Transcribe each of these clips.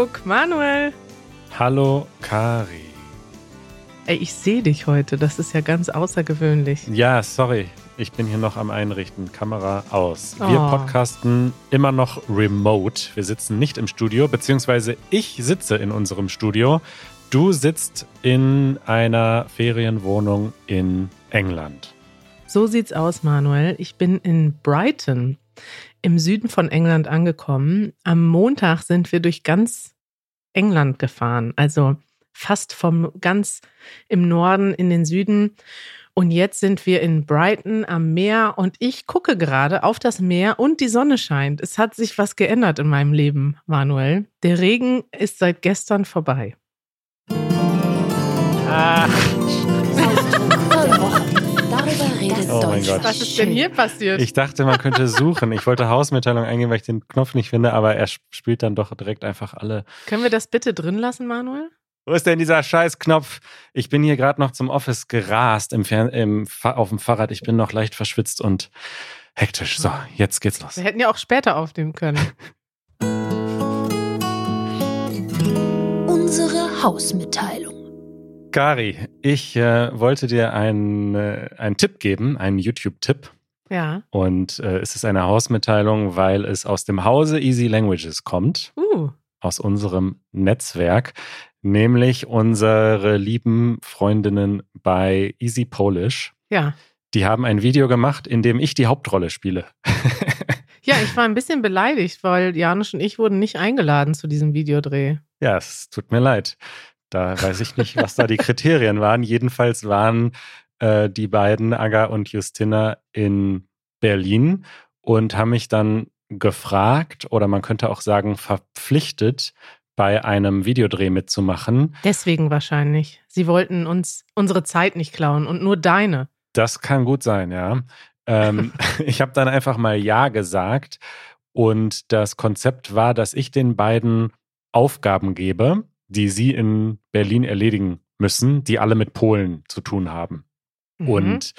Kuckuck, Manuel. Hallo, Kari. Ey, ich sehe dich heute. Das ist ja ganz außergewöhnlich. Ja, sorry. Ich bin hier noch am Einrichten. Kamera aus. Wir Oh. podcasten immer noch remote. Wir sitzen nicht im Studio, beziehungsweise ich sitze in unserem Studio. Du sitzt in einer Ferienwohnung in England. So sieht's aus, Manuel. Ich bin in Brighton im Süden von England angekommen. Am Montag sind wir durch ganz England gefahren, also fast vom ganz im Norden in den Süden. Und jetzt sind wir in Brighton am Meer und ich gucke gerade auf das Meer und die Sonne scheint. Es hat sich was geändert in meinem Leben, Manuel. Der Regen ist seit gestern vorbei. Ah, redet Oh mein. Gott. Was ist denn hier passiert? ich dachte, man könnte suchen. Ich wollte Hausmitteilung eingeben, weil ich den Knopf nicht finde, aber er spielt dann doch direkt einfach alle Können wir das bitte drin lassen, Manuel? Wo ist denn dieser Scheißknopf? Ich bin hier gerade noch zum Office gerast im Fern im auf dem Fahrrad. Ich bin noch leicht verschwitzt und hektisch. So, jetzt geht's los. Wir hätten ja auch später aufnehmen können. Unsere Hausmitteilung. Gari, ich äh, wollte dir einen, äh, einen Tipp geben, einen YouTube-Tipp. Ja. Und äh, es ist eine Hausmitteilung, weil es aus dem Hause Easy Languages kommt, Uh. aus unserem Netzwerk, nämlich unsere lieben Freundinnen bei Easy Polish. Ja. Die haben ein Video gemacht, in dem ich die Hauptrolle spiele. Ja, ich war ein bisschen beleidigt, weil Janusz und ich wurden nicht eingeladen zu diesem Videodreh. Ja, es tut mir leid. Da weiß ich nicht, was da die Kriterien waren. Jedenfalls waren äh, die beiden, Aga und Justina, in Berlin und haben mich dann gefragt oder man könnte auch sagen verpflichtet, bei einem Videodreh mitzumachen. Deswegen wahrscheinlich. Sie wollten uns unsere Zeit nicht klauen und nur deine. Das kann gut sein, ja. Ähm, ich habe dann einfach mal Ja gesagt und das Konzept war, dass ich den beiden Aufgaben gebe, die sie in Berlin erledigen müssen, die alle mit Polen zu tun haben. Mhm. Und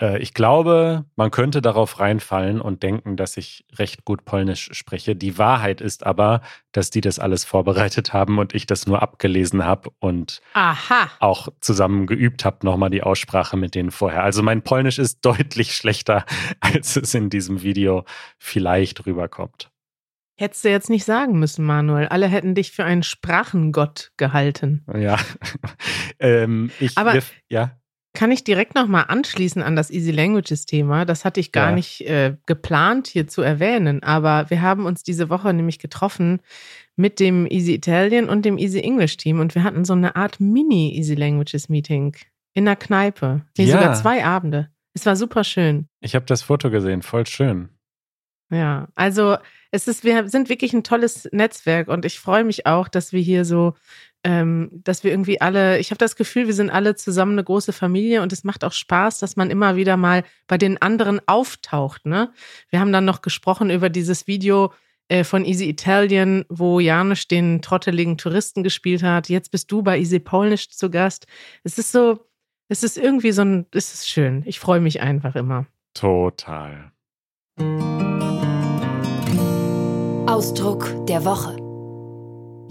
äh, ich glaube, man könnte darauf reinfallen und denken, dass ich recht gut Polnisch spreche. Die Wahrheit ist aber, dass die das alles vorbereitet haben und ich das nur abgelesen habe und Aha. auch zusammen geübt habe, nochmal die Aussprache mit denen vorher. Also mein Polnisch ist deutlich schlechter, als es in diesem Video vielleicht rüberkommt. Hättest du jetzt nicht sagen müssen, Manuel. Alle hätten dich für einen Sprachengott gehalten. Ja. ähm, ich, Aber- wir, ja. Kann ich direkt nochmal anschließen an das Easy Languages Thema? Das hatte ich gar Ja. nicht äh, geplant hier zu erwähnen, aber wir haben uns diese Woche nämlich getroffen mit dem Easy Italian und dem Easy English Team und wir hatten so eine Art Mini Easy Languages Meeting in der Kneipe. Nee, Ja. sogar zwei Abende. Es war super schön. Ich habe das Foto gesehen, voll schön. Ja, also es ist, wir sind wirklich ein tolles Netzwerk und ich freue mich auch, dass wir hier so, ähm, dass wir irgendwie alle, ich habe das Gefühl, wir sind alle zusammen eine große Familie und es macht auch Spaß, dass man immer wieder mal bei den anderen auftaucht. Ne? Wir haben dann noch gesprochen über dieses Video äh, von Easy Italian, wo Janusz den trotteligen Touristen gespielt hat. Jetzt bist du bei Easy Polnisch zu Gast. Es ist so, es ist irgendwie so ein, es ist schön. Ich freue mich einfach immer. Total. Ausdruck der Woche.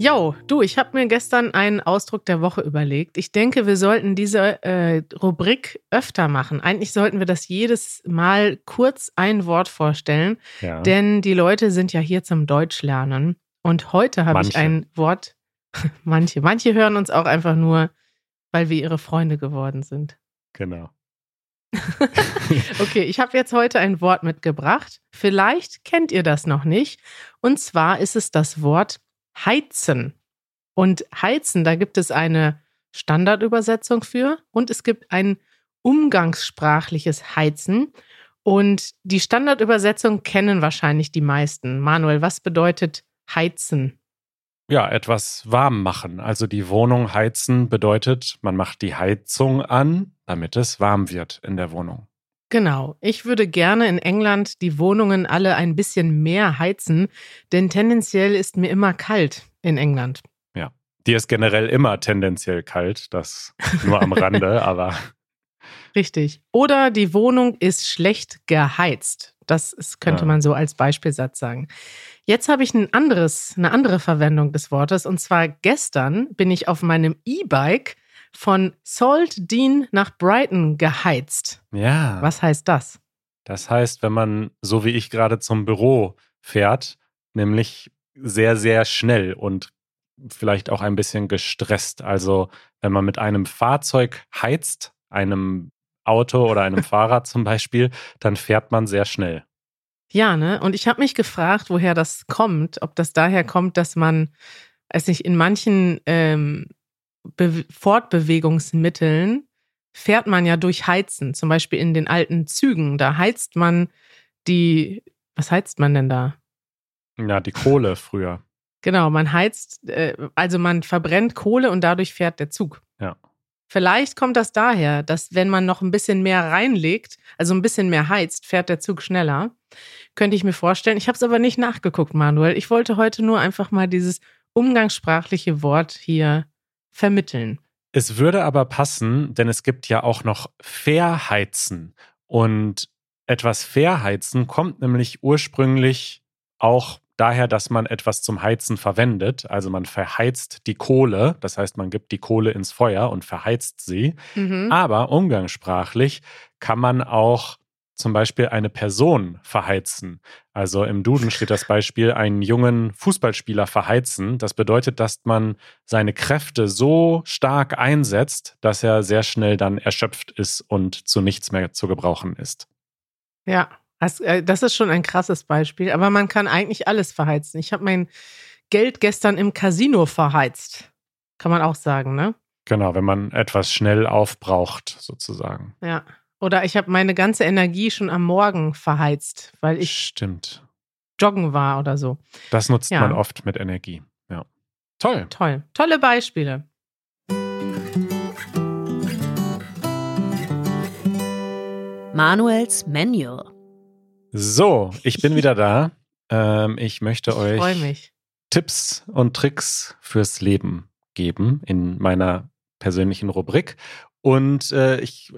Jo, du, ich habe mir gestern einen Ausdruck der Woche überlegt. Ich denke, wir sollten diese äh, Rubrik öfter machen. Eigentlich sollten wir das jedes Mal kurz ein Wort vorstellen, Ja. denn die Leute sind ja hier zum Deutsch lernen. Und heute habe ich ein Wort, manche, manche hören uns auch einfach nur, weil wir ihre Freunde geworden sind. genau. Okay, ich habe jetzt heute ein Wort mitgebracht. Vielleicht kennt ihr das noch nicht. Und zwar ist es das Wort heizen. Und heizen, da gibt es eine Standardübersetzung für und es gibt ein umgangssprachliches Heizen. Und die Standardübersetzung kennen wahrscheinlich die meisten. Manuel, was bedeutet heizen? Ja, etwas warm machen. Also die Wohnung heizen bedeutet, man macht die Heizung an, damit es warm wird in der Wohnung. Genau. Ich würde gerne in England die Wohnungen alle ein bisschen mehr heizen, denn tendenziell ist mir immer kalt in England. Dir ist generell immer tendenziell kalt, das nur am Rande, aber Richtig. Oder die Wohnung ist schlecht geheizt. Das ist, könnte Ja. man so als Beispielsatz sagen. Jetzt habe ich ein anderes, eine andere Verwendung des Wortes. Und zwar gestern bin ich auf meinem E-Bike von Salt Dean nach Brighton geheizt. Ja. Was heißt das? Das heißt, wenn man, so wie ich gerade zum Büro fährt, nämlich sehr, sehr schnell und vielleicht auch ein bisschen gestresst. Also wenn man mit einem Fahrzeug heizt, einem Auto oder einem Fahrrad zum Beispiel, dann fährt man sehr schnell. Ja, ne? Und ich habe mich gefragt, woher das kommt, ob das daher kommt, dass man, weiß nicht, in manchen ähm, Be Fortbewegungsmitteln fährt man ja durch Heizen, zum Beispiel in den alten Zügen. Da heizt man die, was heizt man denn da? Ja, die Kohle früher. Genau, man heizt, äh, also man verbrennt Kohle und dadurch fährt der Zug. Ja. Vielleicht kommt das daher, dass wenn man noch ein bisschen mehr reinlegt, also ein bisschen mehr heizt, fährt der Zug schneller. Könnte ich mir vorstellen. Ich habe es aber nicht nachgeguckt, Manuel. Ich wollte heute nur einfach mal dieses umgangssprachliche Wort hier vermitteln. Es würde aber passen, denn es gibt ja auch noch Verheizen. Und etwas Verheizen kommt nämlich ursprünglich auch daher, dass man etwas zum Heizen verwendet. Also man verheizt die Kohle, das heißt, man gibt die Kohle ins Feuer und verheizt sie. Mhm. Aber umgangssprachlich kann man auch zum Beispiel eine Person verheizen. Also im Duden steht das Beispiel, einen jungen Fußballspieler verheizen. Das bedeutet, dass man seine Kräfte so stark einsetzt, dass er sehr schnell dann erschöpft ist und zu nichts mehr zu gebrauchen ist. Ja, das, äh, das ist schon ein krasses Beispiel, aber man kann eigentlich alles verheizen. Ich habe mein Geld gestern im Casino verheizt. Kann man auch sagen, ne? Genau, wenn man etwas schnell aufbraucht, sozusagen. Ja. Oder ich habe meine ganze Energie schon am Morgen verheizt, weil ich Stimmt. joggen war oder so. Das nutzt Ja. man oft mit Energie. Ja. Toll. Toll. Tolle Beispiele. Manuels Manual. So, ich bin wieder da. Ähm, ich möchte euch. Tipps und Tricks fürs Leben geben in meiner persönlichen Rubrik. Und äh, ich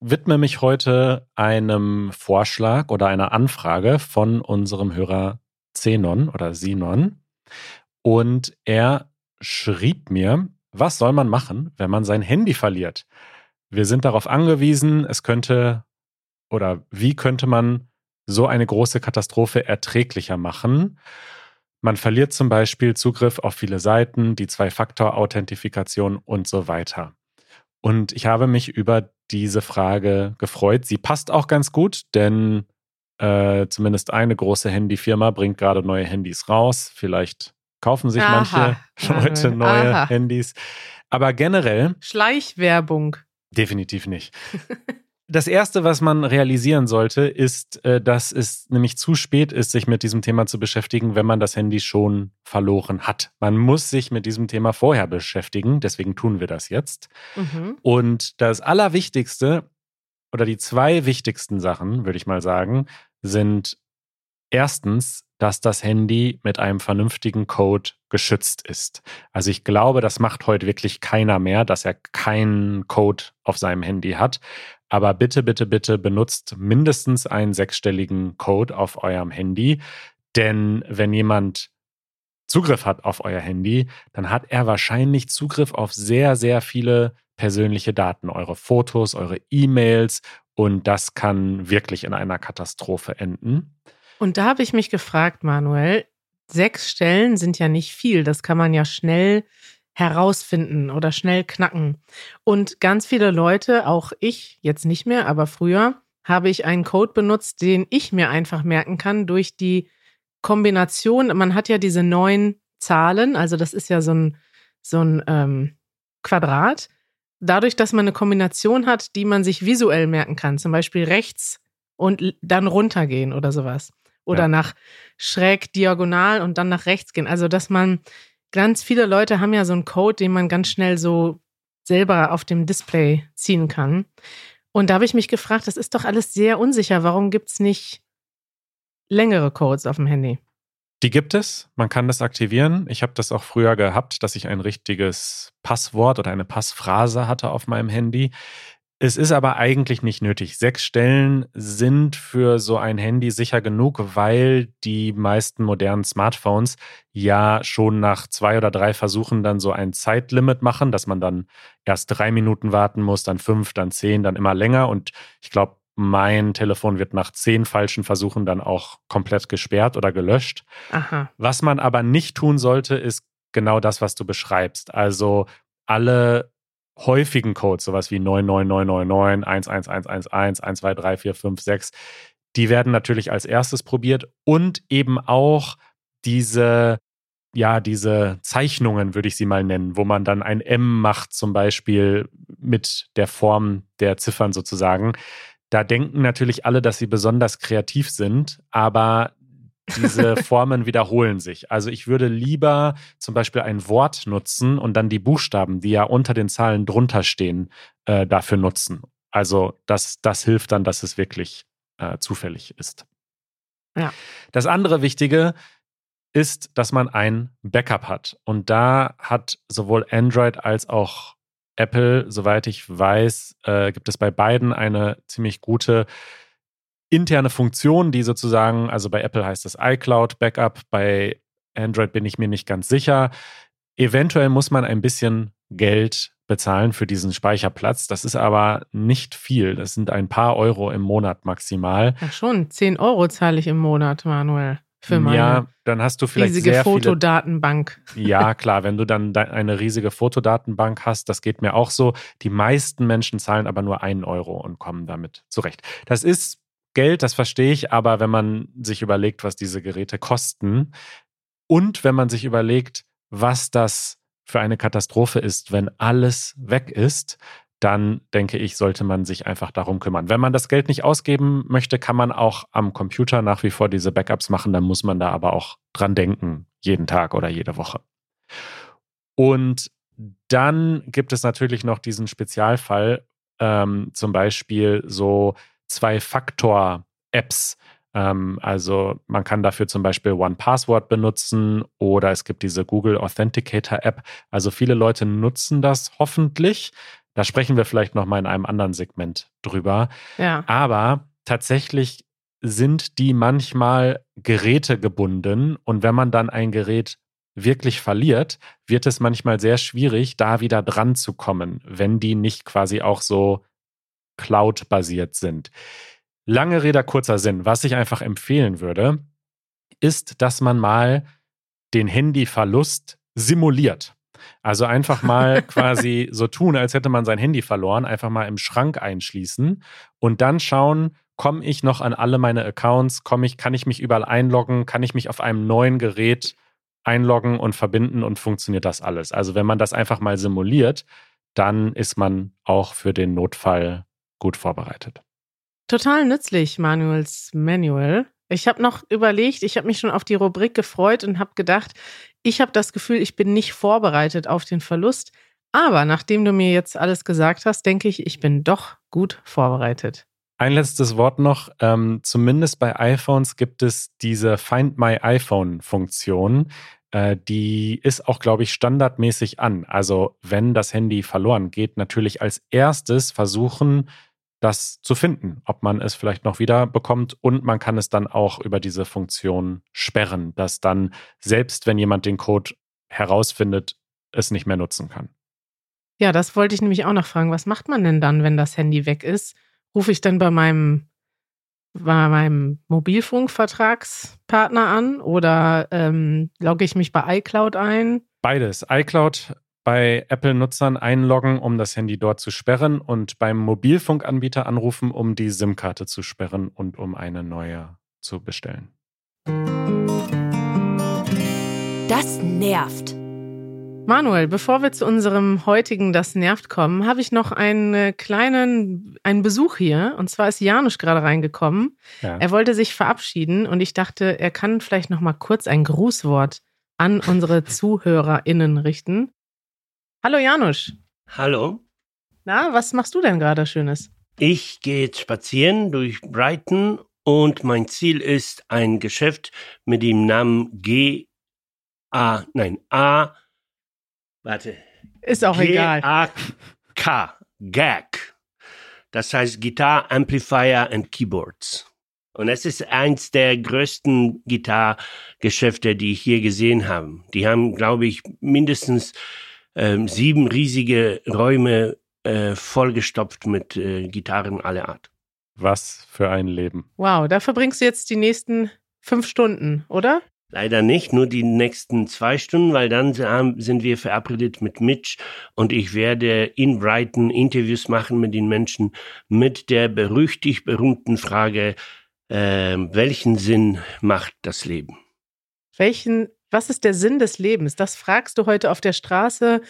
widme mich heute einem Vorschlag oder einer Anfrage von unserem Hörer Zenon oder Sinon. Und er schrieb mir, was soll man machen, wenn man sein Handy verliert? Wir sind darauf angewiesen, es könnte oder wie könnte man so eine große Katastrophe erträglicher machen? Man verliert zum Beispiel Zugriff auf viele Seiten, die Zwei-Faktor-Authentifikation und so weiter. Und ich habe mich über diese Frage gefreut. Sie passt auch ganz gut, denn äh, zumindest eine große Handyfirma bringt gerade neue Handys raus. Vielleicht kaufen sich Aha. manche Leute neue Aha. Handys. Aber generell Schleichwerbung. Definitiv nicht. Das Erste, was man realisieren sollte, ist, äh, dass es nämlich zu spät ist, sich mit diesem Thema zu beschäftigen, wenn man das Handy schon verloren hat. Man muss sich mit diesem Thema vorher beschäftigen, deswegen tun wir das jetzt. Mhm. Und das Allerwichtigste oder die zwei wichtigsten Sachen, würde ich mal sagen, sind erstens, dass das Handy mit einem vernünftigen Code geschützt ist. Also ich glaube, das macht heute wirklich keiner mehr, dass er keinen Code auf seinem Handy hat. Aber bitte, bitte, bitte benutzt mindestens einen sechsstelligen Code auf eurem Handy. Denn wenn jemand Zugriff hat auf euer Handy, dann hat er wahrscheinlich Zugriff auf sehr, sehr viele persönliche Daten, eure Fotos, eure E-Mails und das kann wirklich in einer Katastrophe enden. Und da habe ich mich gefragt, Manuel, sechs Stellen sind ja nicht viel. Das kann man ja schnell herausfinden oder schnell knacken. Und ganz viele Leute, auch ich, jetzt nicht mehr, aber früher, habe ich einen Code benutzt, den ich mir einfach merken kann durch die Kombination. Man hat ja diese neun Zahlen, also das ist ja so ein, so ein ähm, Quadrat. Dadurch, dass man eine Kombination hat, die man sich visuell merken kann, zum Beispiel rechts und dann runtergehen oder sowas. Oder Ja. nach schräg diagonal und dann nach rechts gehen. Also, dass man, ganz viele Leute haben ja so einen Code, den man ganz schnell so selber auf dem Display ziehen kann. Und da habe ich mich gefragt, das ist doch alles sehr unsicher. Warum gibt es nicht längere Codes auf dem Handy? Die gibt es, man kann das aktivieren. Ich habe das auch früher gehabt, dass ich ein richtiges Passwort oder eine Passphrase hatte auf meinem Handy. Es ist aber eigentlich nicht nötig. Sechs Stellen sind für so ein Handy sicher genug, weil die meisten modernen Smartphones ja schon nach zwei oder drei Versuchen dann so ein Zeitlimit machen, dass man dann erst drei Minuten warten muss, dann fünf, dann zehn, dann immer länger. Und ich glaube, mein Telefon wird nach zehn falschen Versuchen dann auch komplett gesperrt oder gelöscht. Aha. Was man aber nicht tun sollte, ist genau das, was du beschreibst. Also alle häufigen Codes, sowas wie 99999, 11111, 1234556, die werden natürlich als erstes probiert und eben auch diese, ja, diese Zeichnungen, würde ich sie mal nennen, wo man dann ein M macht, zum Beispiel mit der Form der Ziffern sozusagen. Da denken natürlich alle, dass sie besonders kreativ sind, aber diese Formen wiederholen sich. Also ich würde lieber zum Beispiel ein Wort nutzen und dann die Buchstaben, die ja unter den Zahlen drunter stehen, äh, dafür nutzen. Also das, das hilft dann, dass es wirklich äh, zufällig ist. Ja. Das andere Wichtige ist, dass man ein Backup hat. Und da hat sowohl Android als auch Apple, soweit ich weiß, äh, gibt es bei beiden eine ziemlich gute interne Funktion, die sozusagen, also bei Apple heißt das iCloud Backup, bei Android bin ich mir nicht ganz sicher. Eventuell muss man ein bisschen Geld bezahlen für diesen Speicherplatz. Das ist aber nicht viel. Das sind ein paar Euro im Monat maximal. Ach schon, 10 Euro zahle ich im Monat, Manuel. Für meine ja, dann hast du vielleicht riesige sehr Fotodatenbank. Viele, ja, klar, wenn du dann eine riesige Fotodatenbank hast, das geht mir auch so. Die meisten Menschen zahlen aber nur einen Euro und kommen damit zurecht. Das ist Geld, das verstehe ich, aber wenn man sich überlegt, was diese Geräte kosten und wenn man sich überlegt, was das für eine Katastrophe ist, wenn alles weg ist, dann denke ich, sollte man sich einfach darum kümmern. Wenn man das Geld nicht ausgeben möchte, kann man auch am Computer nach wie vor diese Backups machen, dann muss man da aber auch dran denken, jeden Tag oder jede Woche. Und dann gibt es natürlich noch diesen Spezialfall, ähm, zum Beispiel so Zwei-Faktor-Apps. Ähm, also man kann dafür zum Beispiel One-Password benutzen oder es gibt diese Google Authenticator-App. Also viele Leute nutzen das hoffentlich. Da sprechen wir vielleicht nochmal in einem anderen Segment drüber. Ja. Aber tatsächlich sind die manchmal gerätegebunden und wenn man dann ein Gerät wirklich verliert, wird es manchmal sehr schwierig, da wieder dran zu kommen, wenn die nicht quasi auch so Cloud-basiert sind. Lange Rede, kurzer Sinn. Was ich einfach empfehlen würde, ist, dass man mal den Handyverlust simuliert. Also einfach mal quasi so tun, als hätte man sein Handy verloren, einfach mal im Schrank einschließen und dann schauen, komme ich noch an alle meine Accounts, komme ich, kann ich mich überall einloggen, kann ich mich auf einem neuen Gerät einloggen und verbinden und funktioniert das alles. Also wenn man das einfach mal simuliert, dann ist man auch für den Notfall gut vorbereitet. Total nützlich, Manuels Manual. Ich habe noch überlegt, ich habe mich schon auf die Rubrik gefreut und habe gedacht, ich habe das Gefühl, ich bin nicht vorbereitet auf den Verlust. Aber nachdem du mir jetzt alles gesagt hast, denke ich, ich bin doch gut vorbereitet. Ein letztes Wort noch. Ähm, zumindest bei iPhones gibt es diese Find My iPhone-Funktion. Äh, die ist auch, glaube ich, standardmäßig an. Also wenn das Handy verloren geht, natürlich als erstes versuchen, das zu finden, ob man es vielleicht noch wieder bekommt und man kann es dann auch über diese Funktion sperren, dass dann selbst wenn jemand den Code herausfindet, es nicht mehr nutzen kann. Ja, das wollte ich nämlich auch noch fragen. Was macht man denn dann, wenn das Handy weg ist? Rufe ich dann bei meinem, bei meinem Mobilfunkvertragspartner an oder ähm, logge ich mich bei iCloud ein? Beides. iCloud bei Apple-Nutzern einloggen, um das Handy dort zu sperren und beim Mobilfunkanbieter anrufen, um die SIM-Karte zu sperren und um eine neue zu bestellen. Das nervt. Manuel, bevor wir zu unserem heutigen Das nervt kommen, habe ich noch einen kleinen einen Besuch hier. Und zwar ist Janusz gerade reingekommen. Ja. Er wollte sich verabschieden und ich dachte, er kann vielleicht noch mal kurz ein Grußwort an unsere ZuhörerInnen richten. Hallo Janusz. Hallo. Na, was machst du denn gerade Schönes? Ich gehe jetzt spazieren durch Brighton und mein Ziel ist ein Geschäft mit dem Namen G A nein A warte Ist auch egal. G A K Gag Das heißt Guitar, Amplifier and Keyboards. Und es ist eins der größten Gitarrgeschäfte, die ich hier gesehen habe. Die haben, glaube ich, mindestens ähm, sieben riesige Räume äh, vollgestopft mit äh, Gitarren aller Art. Was für ein Leben. Wow, da verbringst du jetzt die nächsten fünf Stunden, oder? Leider nicht, nur die nächsten zwei Stunden, weil dann sind wir verabredet mit Mitch und ich werde in Brighton Interviews machen mit den Menschen mit der berüchtigt berühmten Frage, äh, welchen Sinn macht das Leben? Welchen, was ist der Sinn des Lebens? Das fragst du heute auf der Straße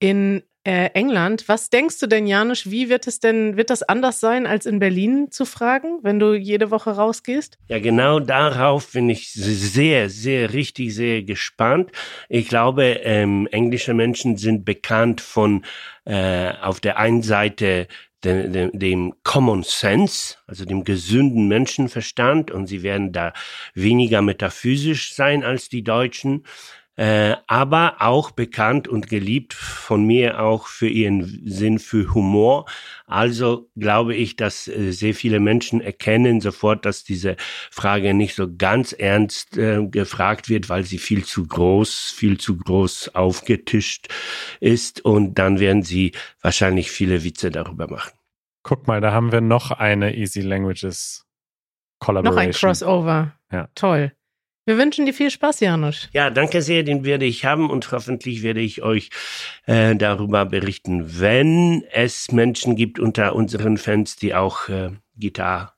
in äh, England. Was denkst du denn, Janusz, wie wird es denn, wird das anders sein, als in Berlin zu fragen, wenn du jede Woche rausgehst? Ja, genau darauf bin ich sehr, sehr richtig, sehr gespannt. Ich glaube, ähm, englische Menschen sind bekannt von äh, auf der einen Seite dem, dem, dem Common Sense, also dem gesunden Menschenverstand, und sie werden da weniger metaphysisch sein als die Deutschen äh, aber auch bekannt und geliebt von mir auch für ihren Sinn für Humor. Also glaube ich, dass äh, sehr viele Menschen erkennen sofort, dass diese Frage nicht so ganz ernst äh, gefragt wird, weil sie viel zu groß, viel zu groß aufgetischt ist und dann werden sie wahrscheinlich viele Witze darüber machen. Guck mal, da haben wir noch eine Easy Languages Collaboration. Noch ein Crossover. Ja. Toll. Wir wünschen dir viel Spaß, Janusz. Ja, danke sehr, den werde ich haben und hoffentlich werde ich euch äh, darüber berichten, wenn es Menschen gibt unter unseren Fans, die auch äh, Gitarre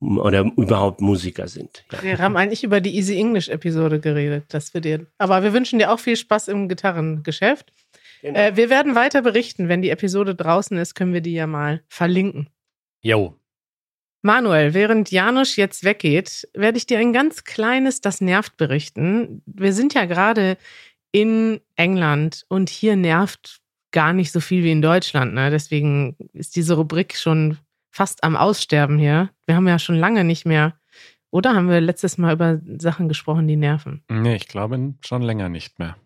oder überhaupt Musiker sind. Ja. Wir haben eigentlich über die Easy English Episode geredet, das wir dir. Aber wir wünschen dir auch viel Spaß im Gitarrengeschäft. Genau. Äh, wir werden weiter berichten, wenn die Episode draußen ist, können wir die ja mal verlinken. Jo, Manuel, während Janusz jetzt weggeht, werde ich dir ein ganz kleines Das nervt berichten. Wir sind ja gerade in England und hier nervt gar nicht so viel wie in Deutschland. Ne? Deswegen ist diese Rubrik schon fast am Aussterben hier. Wir haben ja schon lange nicht mehr, oder haben wir letztes Mal über Sachen gesprochen, die nerven? Nee, ich glaube schon länger nicht mehr.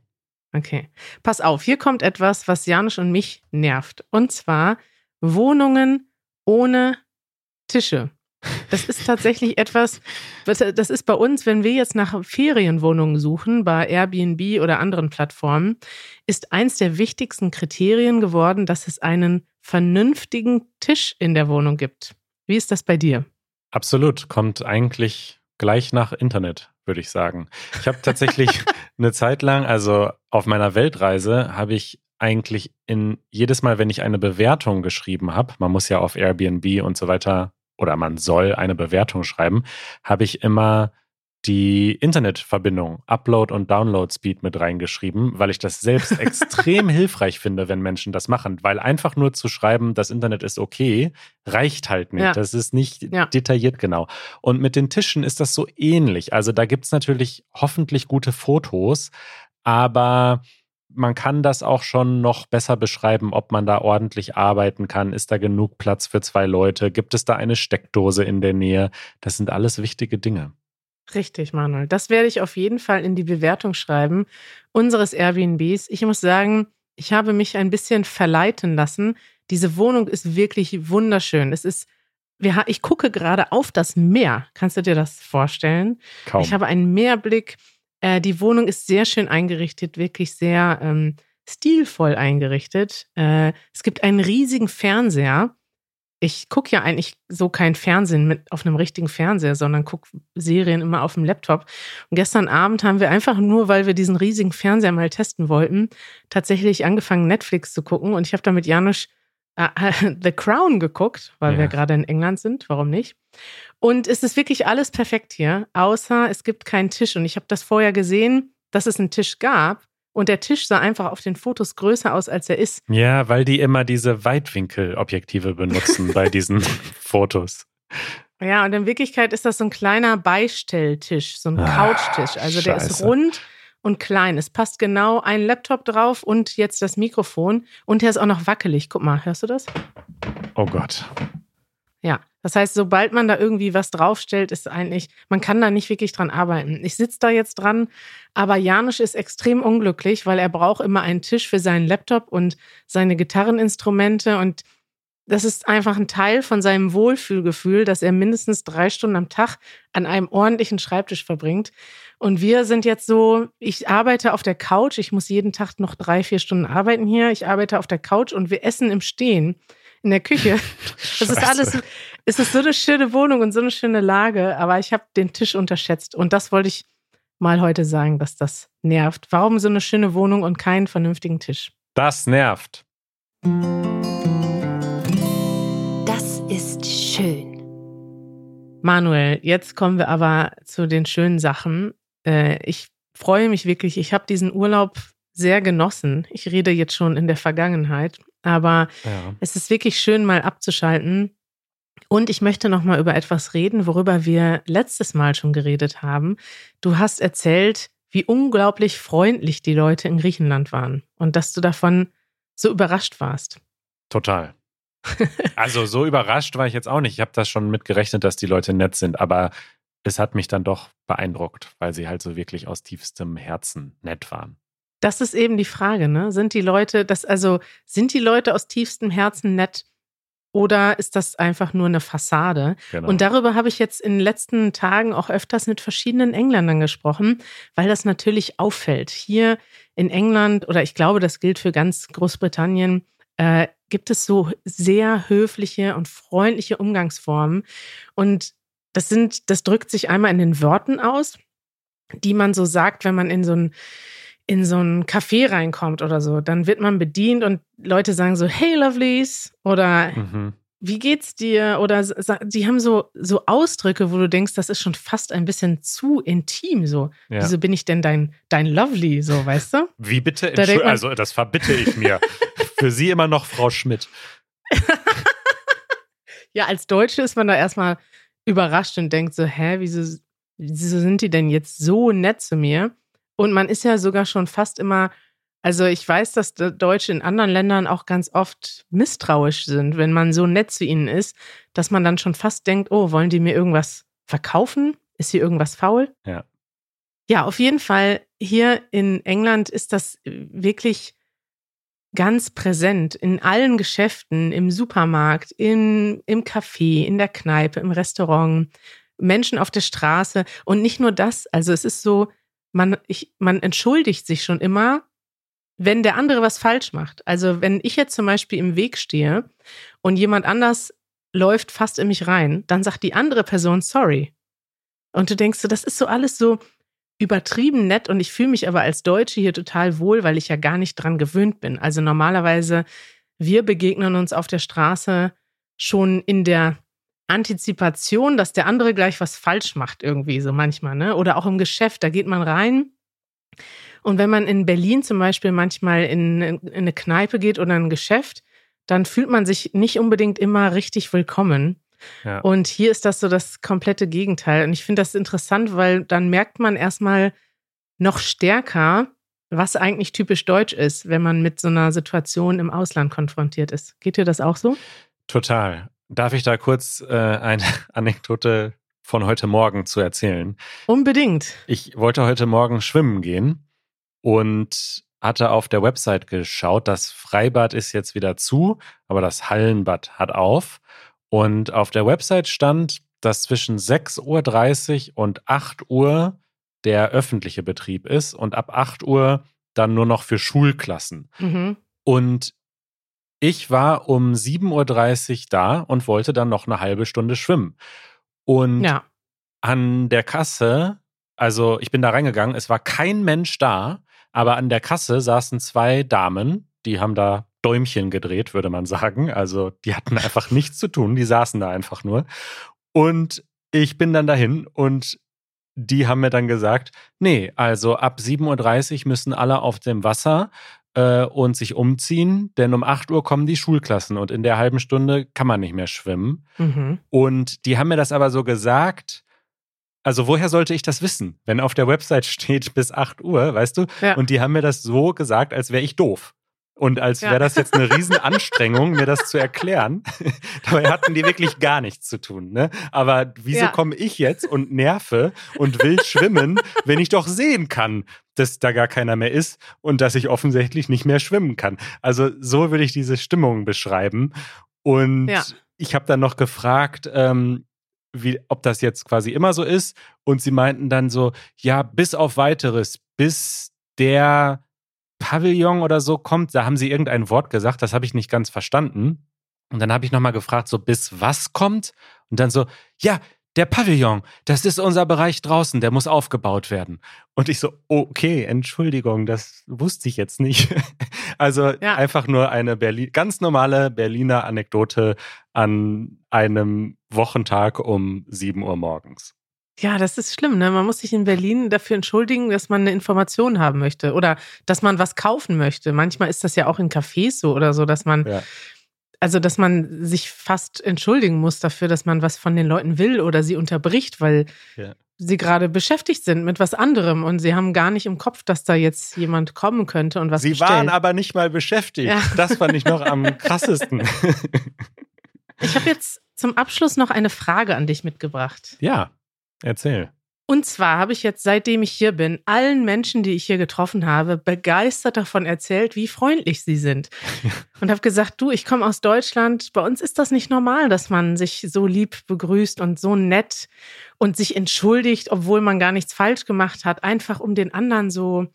Okay. Pass auf, hier kommt etwas, was Janusz und mich nervt. Und zwar Wohnungen ohne Tische. Das ist tatsächlich etwas, das ist bei uns, wenn wir jetzt nach Ferienwohnungen suchen, bei Airbnb oder anderen Plattformen, ist eins der wichtigsten Kriterien geworden, dass es einen vernünftigen Tisch in der Wohnung gibt. Wie ist das bei dir? Absolut, kommt eigentlich gleich nach Internet, würde ich sagen. Ich habe tatsächlich eine Zeit lang, also auf meiner Weltreise, habe ich eigentlich in jedes Mal, wenn ich eine Bewertung geschrieben habe, man muss ja auf Airbnb und so weiter oder man soll eine Bewertung schreiben, habe ich immer die Internetverbindung, Upload und Download Speed mit reingeschrieben, weil ich das selbst extrem hilfreich finde, wenn Menschen das machen. Weil einfach nur zu schreiben, das Internet ist okay, reicht halt nicht. Ja. Das ist nicht ja. detailliert genau. Und mit den Tischen ist das so ähnlich. Also da gibt es natürlich hoffentlich gute Fotos, aber man kann das auch schon noch besser beschreiben, ob man da ordentlich arbeiten kann. Ist da genug Platz für zwei Leute? Gibt es da eine Steckdose in der Nähe? Das sind alles wichtige Dinge. Richtig, Manuel. Das werde ich auf jeden Fall in die Bewertung schreiben unseres Airbnbs. Ich muss sagen, ich habe mich ein bisschen verleiten lassen. Diese Wohnung ist wirklich wunderschön. Es ist ich gucke gerade auf das Meer. Kannst du dir das vorstellen? Kaum. Ich habe einen Meerblick. Äh, die Wohnung ist sehr schön eingerichtet, wirklich sehr ähm, stilvoll eingerichtet. Äh, es gibt einen riesigen Fernseher. Ich gucke ja eigentlich so kein Fernsehen mit auf einem richtigen Fernseher, sondern gucke Serien immer auf dem Laptop. Und gestern Abend haben wir einfach nur, weil wir diesen riesigen Fernseher mal testen wollten, tatsächlich angefangen, Netflix zu gucken. Und ich habe da mit Janusz The Crown geguckt, weil ja. wir gerade in England sind. Warum nicht? Und es ist wirklich alles perfekt hier, außer es gibt keinen Tisch. Und ich habe das vorher gesehen, dass es einen Tisch gab. Und der Tisch sah einfach auf den Fotos größer aus, als er ist. Ja, weil die immer diese Weitwinkelobjektive benutzen bei diesen Fotos. Ja, und in Wirklichkeit ist das so ein kleiner Beistelltisch, so ein ah, Couchtisch. Also der ist rund und klein. Es passt genau ein Laptop drauf und jetzt das Mikrofon. Und der ist auch noch wackelig. Guck mal, hörst du das? Oh Gott. Ja, das heißt, sobald man da irgendwie was draufstellt, ist eigentlich, man kann da nicht wirklich dran arbeiten. Ich sitze da jetzt dran, aber Janusz ist extrem unglücklich, weil er braucht immer einen Tisch für seinen Laptop und seine Gitarreninstrumente und das ist einfach ein Teil von seinem Wohlfühlgefühl, dass er mindestens drei Stunden am Tag an einem ordentlichen Schreibtisch verbringt. Und wir sind jetzt so, ich arbeite auf der Couch, ich muss jeden Tag noch drei, vier Stunden arbeiten hier. Ich arbeite auf der Couch und wir essen im Stehen in der Küche. Das ist alles, es ist so eine schöne Wohnung und so eine schöne Lage, aber ich habe den Tisch unterschätzt. Und das wollte ich mal heute sagen, dass das nervt. Warum so eine schöne Wohnung und keinen vernünftigen Tisch? Das nervt. Ist schön. Manuel, jetzt kommen wir aber zu den schönen Sachen. Äh, ich freue mich wirklich. Ich habe diesen Urlaub sehr genossen. Ich rede jetzt schon in der Vergangenheit, aber Ja. es ist wirklich schön, mal abzuschalten. Und ich möchte noch mal über etwas reden, worüber wir letztes Mal schon geredet haben. Du hast erzählt, wie unglaublich freundlich die Leute in Griechenland waren und dass du davon so überrascht warst. Total. Also so überrascht war ich jetzt auch nicht. Ich habe das schon mitgerechnet, dass die Leute nett sind, aber es hat mich dann doch beeindruckt, weil sie halt so wirklich aus tiefstem Herzen nett waren. Das ist eben die Frage, ne? Sind die Leute, das, also, sind die Leute aus tiefstem Herzen nett oder ist das einfach nur eine Fassade? Genau. Und darüber habe ich jetzt in den letzten Tagen auch öfters mit verschiedenen Engländern gesprochen, weil das natürlich auffällt. Hier in England, oder ich glaube, das gilt für ganz Großbritannien, äh, gibt es so sehr höfliche und freundliche Umgangsformen. Und das sind, das drückt sich einmal in den Worten aus, die man so sagt, wenn man in so ein in so ein Café reinkommt oder so, dann wird man bedient und Leute sagen so, hey Lovelies oder mhm. wie geht's dir? Oder die haben so, so Ausdrücke, wo du denkst, das ist schon fast ein bisschen zu intim. So, ja. wieso bin ich denn dein, dein Lovely? So, weißt du? Wie bitte? Da man- also das verbitte ich mir. Für Sie immer noch Frau Schmidt. Ja, als Deutsche ist man da erstmal überrascht und denkt so, hä, wieso, wieso sind die denn jetzt so nett zu mir? Und man ist ja sogar schon fast immer, also ich weiß, dass Deutsche in anderen Ländern auch ganz oft misstrauisch sind, wenn man so nett zu ihnen ist, dass man dann schon fast denkt, oh, wollen die mir irgendwas verkaufen? Ist hier irgendwas faul? Ja. Ja, auf jeden Fall hier in England ist das wirklich ganz präsent in allen Geschäften, im Supermarkt, in, im Café, in der Kneipe, im Restaurant, Menschen auf der Straße. Und nicht nur das, also es ist so, man, ich, man entschuldigt sich schon immer, wenn der andere was falsch macht. Also wenn ich jetzt zum Beispiel im Weg stehe und jemand anders läuft fast in mich rein, dann sagt die andere Person sorry. Und du denkst so, das ist so alles so übertrieben nett und ich fühle mich aber als Deutsche hier total wohl, weil ich ja gar nicht dran gewöhnt bin. Also normalerweise, wir begegnen uns auf der Straße schon in der Antizipation, dass der andere gleich was falsch macht irgendwie so manchmal, ne? Oder auch im Geschäft, da geht man rein und wenn man in Berlin zum Beispiel manchmal in, in eine Kneipe geht oder ein Geschäft, dann fühlt man sich nicht unbedingt immer richtig willkommen. Ja. Und hier ist das so das komplette Gegenteil. Und ich finde das interessant, weil dann merkt man erstmal noch stärker, was eigentlich typisch deutsch ist, wenn man mit so einer Situation im Ausland konfrontiert ist. Geht dir das auch so? Total. Darf ich da kurz äh, eine Anekdote von heute Morgen zu erzählen? Unbedingt. Ich wollte heute Morgen schwimmen gehen und hatte auf der Website geschaut, das Freibad ist jetzt wieder zu, aber das Hallenbad hat auf. Und auf der Website stand, dass zwischen 6.30 Uhr und 8 Uhr der öffentliche Betrieb ist und ab 8 Uhr dann nur noch für Schulklassen. Mhm. Und ich war um 7.30 Uhr da und wollte dann noch eine halbe Stunde schwimmen. Und Ja. an der Kasse, also ich bin da reingegangen, es war kein Mensch da, aber an der Kasse saßen zwei Damen, die haben da Däumchen gedreht, würde man sagen. Also die hatten einfach nichts zu tun, die saßen da einfach nur. Und ich bin dann dahin und die haben mir dann gesagt, nee, also ab 7.30 Uhr müssen alle auf dem Wasser äh, und sich umziehen, denn um 8 Uhr kommen die Schulklassen und in der halben Stunde kann man nicht mehr schwimmen. Mhm. Und die haben mir das aber so gesagt. Also woher sollte ich das wissen, wenn auf der Website steht bis 8 Uhr, weißt du? Ja. Und die haben mir das so gesagt, als wäre ich doof. Und als Ja. wäre das jetzt eine Riesenanstrengung, mir das zu erklären. Dabei hatten die wirklich gar nichts zu tun. Ne? Aber wieso Ja. komme ich jetzt und nerve und will schwimmen, wenn ich doch sehen kann, dass da gar keiner mehr ist und dass ich offensichtlich nicht mehr schwimmen kann? Also so würde ich diese Stimmung beschreiben. Und Ja. ich habe dann noch gefragt, ähm, wie, ob das jetzt quasi immer so ist. Und sie meinten dann so, ja, bis auf weiteres, bis der Pavillon oder so kommt, da haben sie irgendein Wort gesagt, das habe ich nicht ganz verstanden. Und dann habe ich nochmal gefragt, so bis was kommt? Und dann so, ja, der Pavillon, das ist unser Bereich draußen, der muss aufgebaut werden. Und ich so, okay, Entschuldigung, das wusste ich jetzt nicht. Also Ja. einfach nur eine Berlin, ganz normale Berliner Anekdote an einem Wochentag um 7 Uhr morgens. Ja, das ist schlimm, ne? Man muss sich in Berlin dafür entschuldigen, dass man eine Information haben möchte oder dass man was kaufen möchte. Manchmal ist das ja auch in Cafés so oder so, dass man, Ja. also dass man sich fast entschuldigen muss dafür, dass man was von den Leuten will oder sie unterbricht, weil Ja. sie gerade beschäftigt sind mit was anderem und sie haben gar nicht im Kopf, dass da jetzt jemand kommen könnte und was Sie bestellt. waren aber nicht mal beschäftigt. Ja. Das fand ich noch am krassesten. Ich habe jetzt zum Abschluss noch eine Frage an dich mitgebracht. ja, erzähl. Und zwar habe ich jetzt, seitdem ich hier bin, allen Menschen, die ich hier getroffen habe, begeistert davon erzählt, wie freundlich sie sind. Und habe gesagt, du, ich komme aus Deutschland. Bei uns ist das nicht normal, dass man sich so lieb begrüßt und so nett und sich entschuldigt, obwohl man gar nichts falsch gemacht hat, einfach um den anderen so.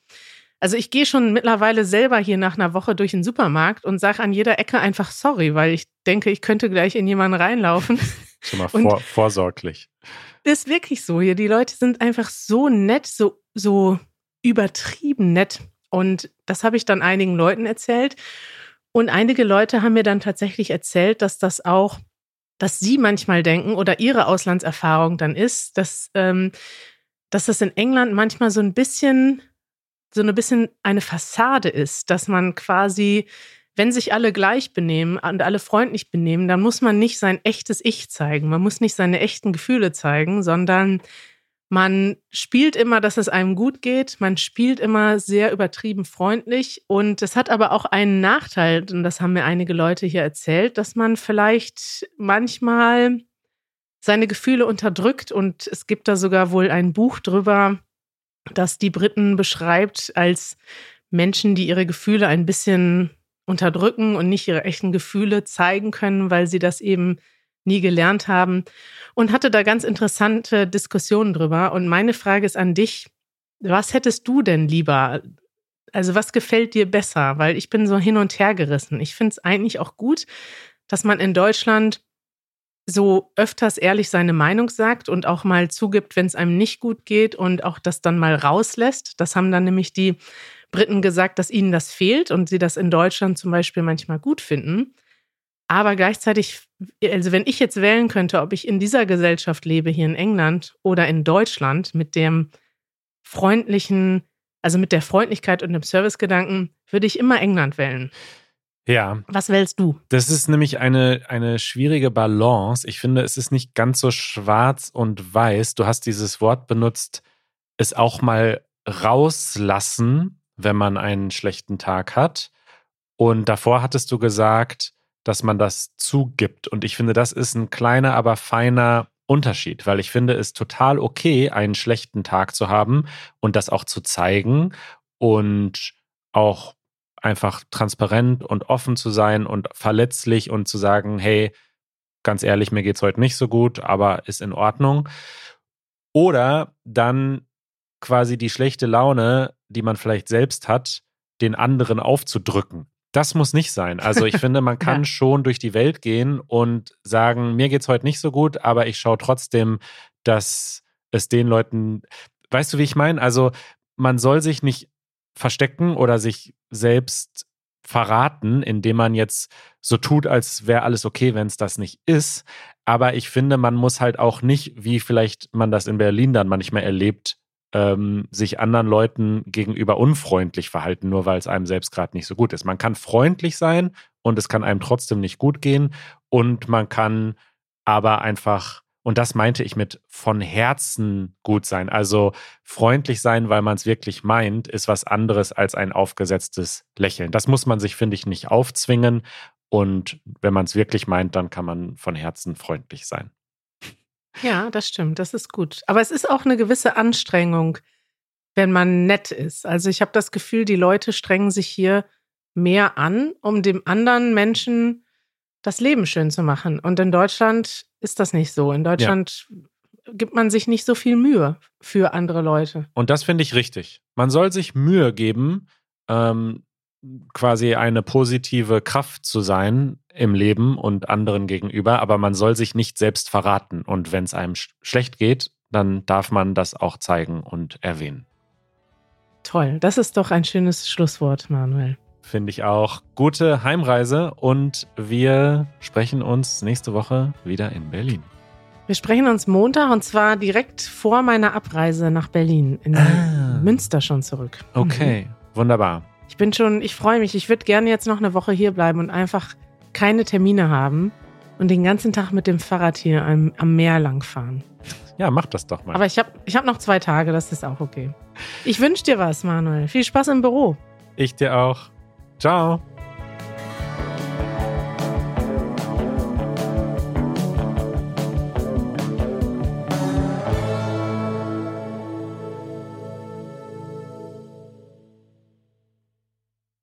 Also ich gehe schon mittlerweile selber hier nach einer Woche durch den Supermarkt und sage an jeder Ecke einfach sorry, weil ich denke, ich könnte gleich in jemanden reinlaufen. Schon mal vor, vorsorglich. Ist wirklich so hier. Die Leute sind einfach so nett, so, so übertrieben nett. Und das habe ich dann einigen Leuten erzählt. Und einige Leute haben mir dann tatsächlich erzählt, dass das auch, dass sie manchmal denken oder ihre Auslandserfahrung dann ist, dass, ähm, dass das in England manchmal so ein bisschen, so ein bisschen eine Fassade ist, dass man quasi wenn sich alle gleich benehmen und alle freundlich benehmen, dann muss man nicht sein echtes Ich zeigen. Man muss nicht seine echten Gefühle zeigen, sondern man spielt immer, dass es einem gut geht. Man spielt immer sehr übertrieben freundlich. Und es hat aber auch einen Nachteil, und das haben mir einige Leute hier erzählt, dass man vielleicht manchmal seine Gefühle unterdrückt. Und es gibt da sogar wohl ein Buch drüber, das die Briten beschreibt als Menschen, die ihre Gefühle ein bisschen unterdrücken und nicht ihre echten Gefühle zeigen können, weil sie das eben nie gelernt haben und hatte da ganz interessante Diskussionen drüber. Und meine Frage ist an dich, was hättest du denn lieber? Also was gefällt dir besser? Weil ich bin so hin und her gerissen. Ich finde es eigentlich auch gut, dass man in Deutschland so öfters ehrlich seine Meinung sagt und auch mal zugibt, wenn es einem nicht gut geht und auch das dann mal rauslässt. Das haben dann nämlich die Briten gesagt, dass ihnen das fehlt und sie das in Deutschland zum Beispiel manchmal gut finden. Aber gleichzeitig, also wenn ich jetzt wählen könnte, ob ich in dieser Gesellschaft lebe, hier in England oder in Deutschland, mit dem freundlichen, also mit der Freundlichkeit und dem Servicegedanken, würde ich immer England wählen. Ja, Was wählst du? das ist nämlich eine, eine schwierige Balance. Ich finde, es ist nicht ganz so schwarz und weiß. Du hast dieses Wort benutzt, es auch mal rauslassen, wenn man einen schlechten Tag hat. Und davor hattest du gesagt, dass man das zugibt. Und ich finde, das ist ein kleiner, aber feiner Unterschied, weil ich finde es total okay, einen schlechten Tag zu haben und das auch zu zeigen und auch einfach transparent und offen zu sein und verletzlich und zu sagen, hey, ganz ehrlich, mir geht's heute nicht so gut, aber ist in Ordnung. Oder dann quasi die schlechte Laune, die man vielleicht selbst hat, den anderen aufzudrücken. Das muss nicht sein. Also ich finde, man kann Ja. schon durch die Welt gehen und sagen, mir geht's heute nicht so gut, aber ich schaue trotzdem, dass es den Leuten, weißt du, wie ich meine? Also man soll sich nicht verstecken oder sich selbst verraten, indem man jetzt so tut, als wäre alles okay, wenn es das nicht ist. Aber ich finde, man muss halt auch nicht, wie vielleicht man das in Berlin dann manchmal erlebt, ähm, sich anderen Leuten gegenüber unfreundlich verhalten, nur weil es einem selbst gerade nicht so gut ist. Man kann freundlich sein und es kann einem trotzdem nicht gut gehen und man kann aber einfach, und das meinte ich mit von Herzen gut sein, also freundlich sein, weil man es wirklich meint, ist was anderes als ein aufgesetztes Lächeln. Das muss man sich, finde ich, nicht aufzwingen und wenn man es wirklich meint, dann kann man von Herzen freundlich sein. Ja, das stimmt, das ist gut. Aber es ist auch eine gewisse Anstrengung, wenn man nett ist. Also ich habe das Gefühl, die Leute strengen sich hier mehr an, um dem anderen Menschen das Leben schön zu machen. Und in Deutschland ist das nicht so. In Deutschland gibt man sich nicht so viel Mühe für andere Leute. Und das finde ich richtig. Man soll sich Mühe geben, ähm, quasi eine positive Kraft zu sein im Leben und anderen gegenüber, aber man soll sich nicht selbst verraten. Und wenn es einem sch schlecht geht, dann darf man das auch zeigen und erwähnen. Toll, das ist doch ein schönes Schlusswort, Manuel. Finde ich auch. Gute Heimreise und wir sprechen uns nächste Woche wieder in Berlin. Wir sprechen uns Montag und zwar direkt vor meiner Abreise nach Berlin, in Ah. Münster schon zurück. Okay, wunderbar. Ich bin schon, ich freue mich. Ich würde gerne jetzt noch eine Woche hier bleiben und einfach keine Termine haben und den ganzen Tag mit dem Fahrrad hier am, am Meer langfahren. Ja, mach das doch mal. Aber ich habe ich hab noch zwei Tage, das ist auch okay. Ich wünsche dir was, Manuel. Viel Spaß im Büro. ich dir auch. Ciao.